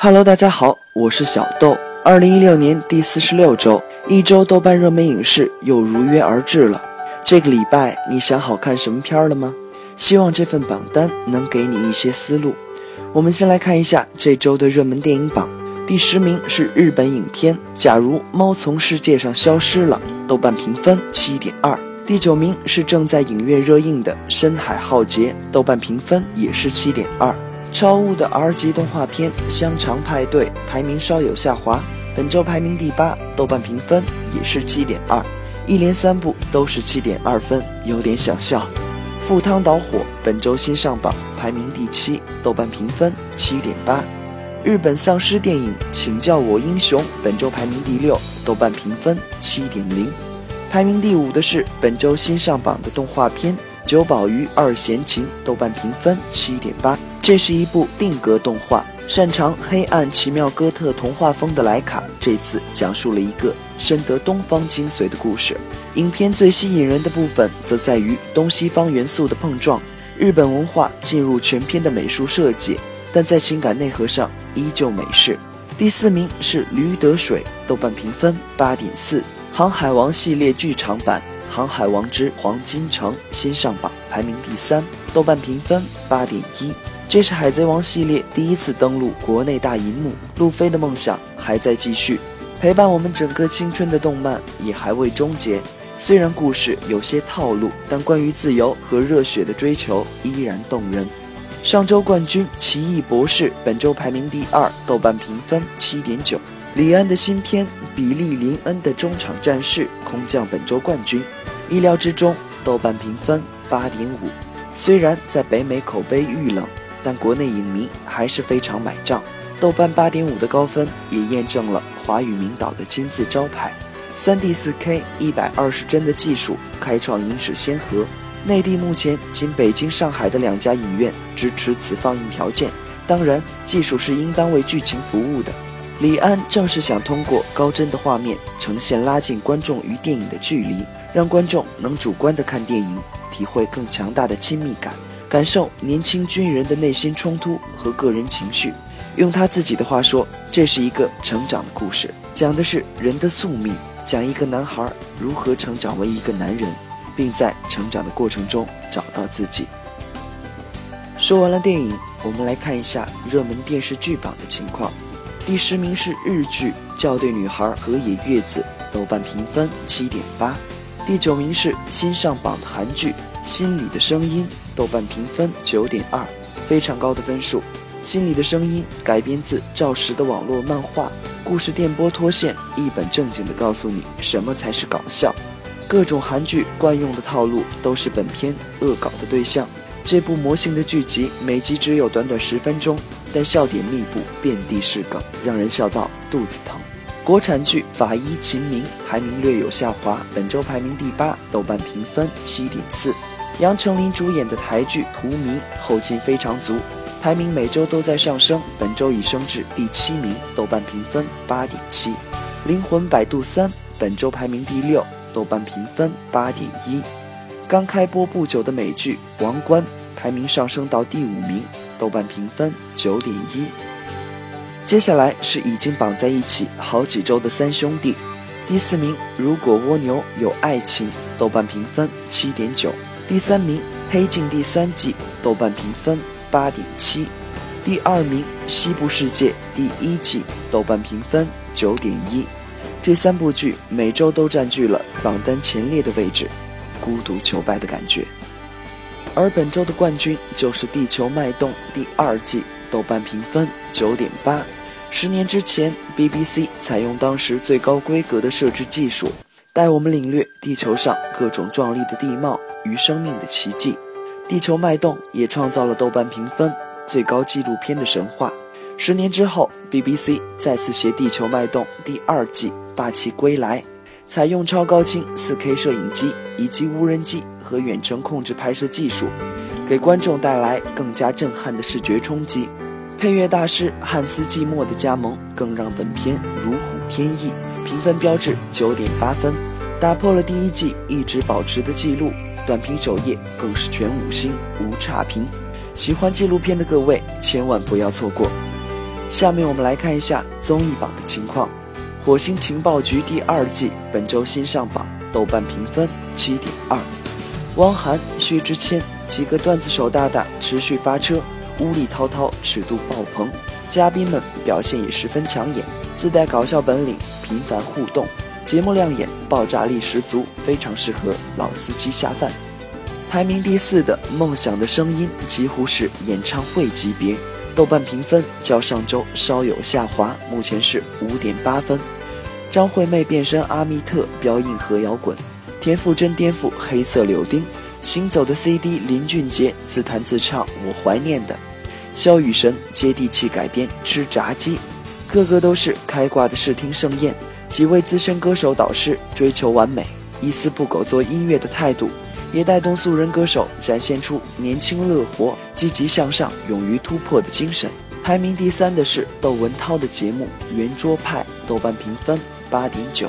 Hello，大家好，我是小豆。二零一六年第四十六周，一周豆瓣热门影视又如约而至了。这个礼拜你想好看什么片儿了吗？希望这份榜单能给你一些思路。我们先来看一下这周的热门电影榜，第十名是日本影片《假如猫从世界上消失了》，豆瓣评分七点二。第九名是正在影院热映的《深海浩劫》，豆瓣评分也是七点二。超物的 R 级动画片《香肠派对》排名稍有下滑，本周排名第八，豆瓣评分也是七点二，一连三部都是七点二分，有点想笑。赴汤蹈火本周新上榜，排名第七，豆瓣评分七点八。日本丧尸电影《请叫我英雄》本周排名第六，豆瓣评分七点零。排名第五的是本周新上榜的动画片《九宝鱼二弦琴》，豆瓣评分七点八。这是一部定格动画，擅长黑暗奇妙哥特童话风的莱卡，这次讲述了一个深得东方精髓的故事。影片最吸引人的部分，则在于东西方元素的碰撞，日本文化进入全片的美术设计，但在情感内核上依旧美式。第四名是《驴得水》，豆瓣评分八点四，《航海王》系列剧场版《航海王之黄金城》新上榜，排名第三，豆瓣评分八点一。这是《海贼王》系列第一次登陆国内大银幕，路飞的梦想还在继续，陪伴我们整个青春的动漫也还未终结。虽然故事有些套路，但关于自由和热血的追求依然动人。上周冠军《奇异博士》本周排名第二，豆瓣评分七点九。李安的新片《比利·林恩的中场战事》空降本周冠军，意料之中，豆瓣评分八点五。虽然在北美口碑遇冷。但国内影迷还是非常买账，豆瓣八点五的高分也验证了华语名导的金字招牌，三 D 四 K 一百二十帧的技术开创影史先河。内地目前仅北京、上海的两家影院支持此放映条件，当然技术是应当为剧情服务的。李安正是想通过高帧的画面呈现拉近观众与电影的距离，让观众能主观的看电影，体会更强大的亲密感。感受年轻军人的内心冲突和个人情绪，用他自己的话说，这是一个成长的故事，讲的是人的宿命，讲一个男孩如何成长为一个男人，并在成长的过程中找到自己。说完了电影，我们来看一下热门电视剧榜的情况。第十名是日剧《校对女孩河野月子》，豆瓣评分七点八。第九名是新上榜的韩剧《心里的声音》。豆瓣评分九点二，非常高的分数。心里的声音改编自赵石的网络漫画，故事电波脱线，一本正经地告诉你什么才是搞笑。各种韩剧惯用的套路都是本片恶搞的对象。这部魔性的剧集每集只有短短十分钟，但笑点密布，遍地是梗，让人笑到肚子疼。国产剧《法医秦明》排名略有下滑，本周排名第八，豆瓣评分七点四。杨丞琳主演的台剧《荼蘼》后劲非常足，排名每周都在上升，本周已升至第七名，豆瓣评分八点七。《灵魂摆渡三》本周排名第六，豆瓣评分八点一。刚开播不久的美剧《王冠》排名上升到第五名，豆瓣评分九点一。接下来是已经绑在一起好几周的三兄弟，第四名《如果蜗牛有爱情》，豆瓣评分七点九。第三名《黑镜》第三季，豆瓣评分八点七；第二名《西部世界》第一季，豆瓣评分九点一。这三部剧每周都占据了榜单前列的位置，孤独求败的感觉。而本周的冠军就是《地球脉动》第二季，豆瓣评分九点八。十年之前，BBC 采用当时最高规格的摄制技术。带我们领略地球上各种壮丽的地貌与生命的奇迹，《地球脉动》也创造了豆瓣评分最高纪录片的神话。十年之后，BBC 再次携《地球脉动》第二季霸气归来，采用超高清 4K 摄影机以及无人机和远程控制拍摄技术，给观众带来更加震撼的视觉冲击。配乐大师汉斯季默的加盟，更让本片如虎添翼。评分标志九点八分，打破了第一季一直保持的记录。短评首页更是全五星无差评。喜欢纪录片的各位千万不要错过。下面我们来看一下综艺榜的情况，《火星情报局》第二季本周新上榜，豆瓣评分七点二。汪涵、薛之谦几个段子手大大持续发车，乌力滔滔，尺度爆棚，嘉宾们表现也十分抢眼，自带搞笑本领，频繁互动，节目亮眼，爆炸力十足，非常适合老司机下饭。排名第四的《梦想的声音》几乎是演唱会级别。豆瓣评分较上周稍有下滑，目前是五点八分。张惠妹变身阿密特飙硬核摇滚，田馥甄颠覆黑色柳丁，行走的 CD 林俊杰自弹自唱我怀念的，萧雨神接地气改编吃炸鸡，个个都是开挂的视听盛宴。几位资深歌手导师追求完美，一丝不苟做音乐的态度。也带动素人歌手展现出年轻乐活、积极向上、勇于突破的精神。排名第三的是窦文涛的节目《圆桌派》，豆瓣评分八点九。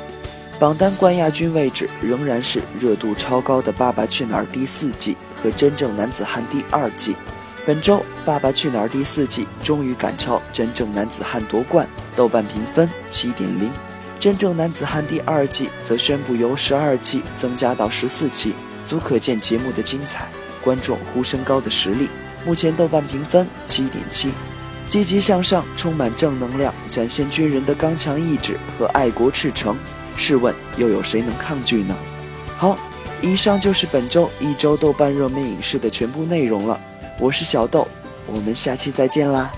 榜单冠亚军位置仍然是热度超高的《爸爸去哪儿》第四季和《真正男子汉》第二季。本周《爸爸去哪儿》第四季终于赶超《真正男子汉》夺冠，豆瓣评分七点零。《真正男子汉》第二季则宣布由十二期增加到十四期。足可见节目的精彩，观众呼声高的实力。目前豆瓣评分七点七，积极向上，充满正能量，展现军人的刚强意志和爱国赤诚。试问又有谁能抗拒呢？好，以上就是本周一周豆瓣热门影视的全部内容了。我是小豆，我们下期再见啦。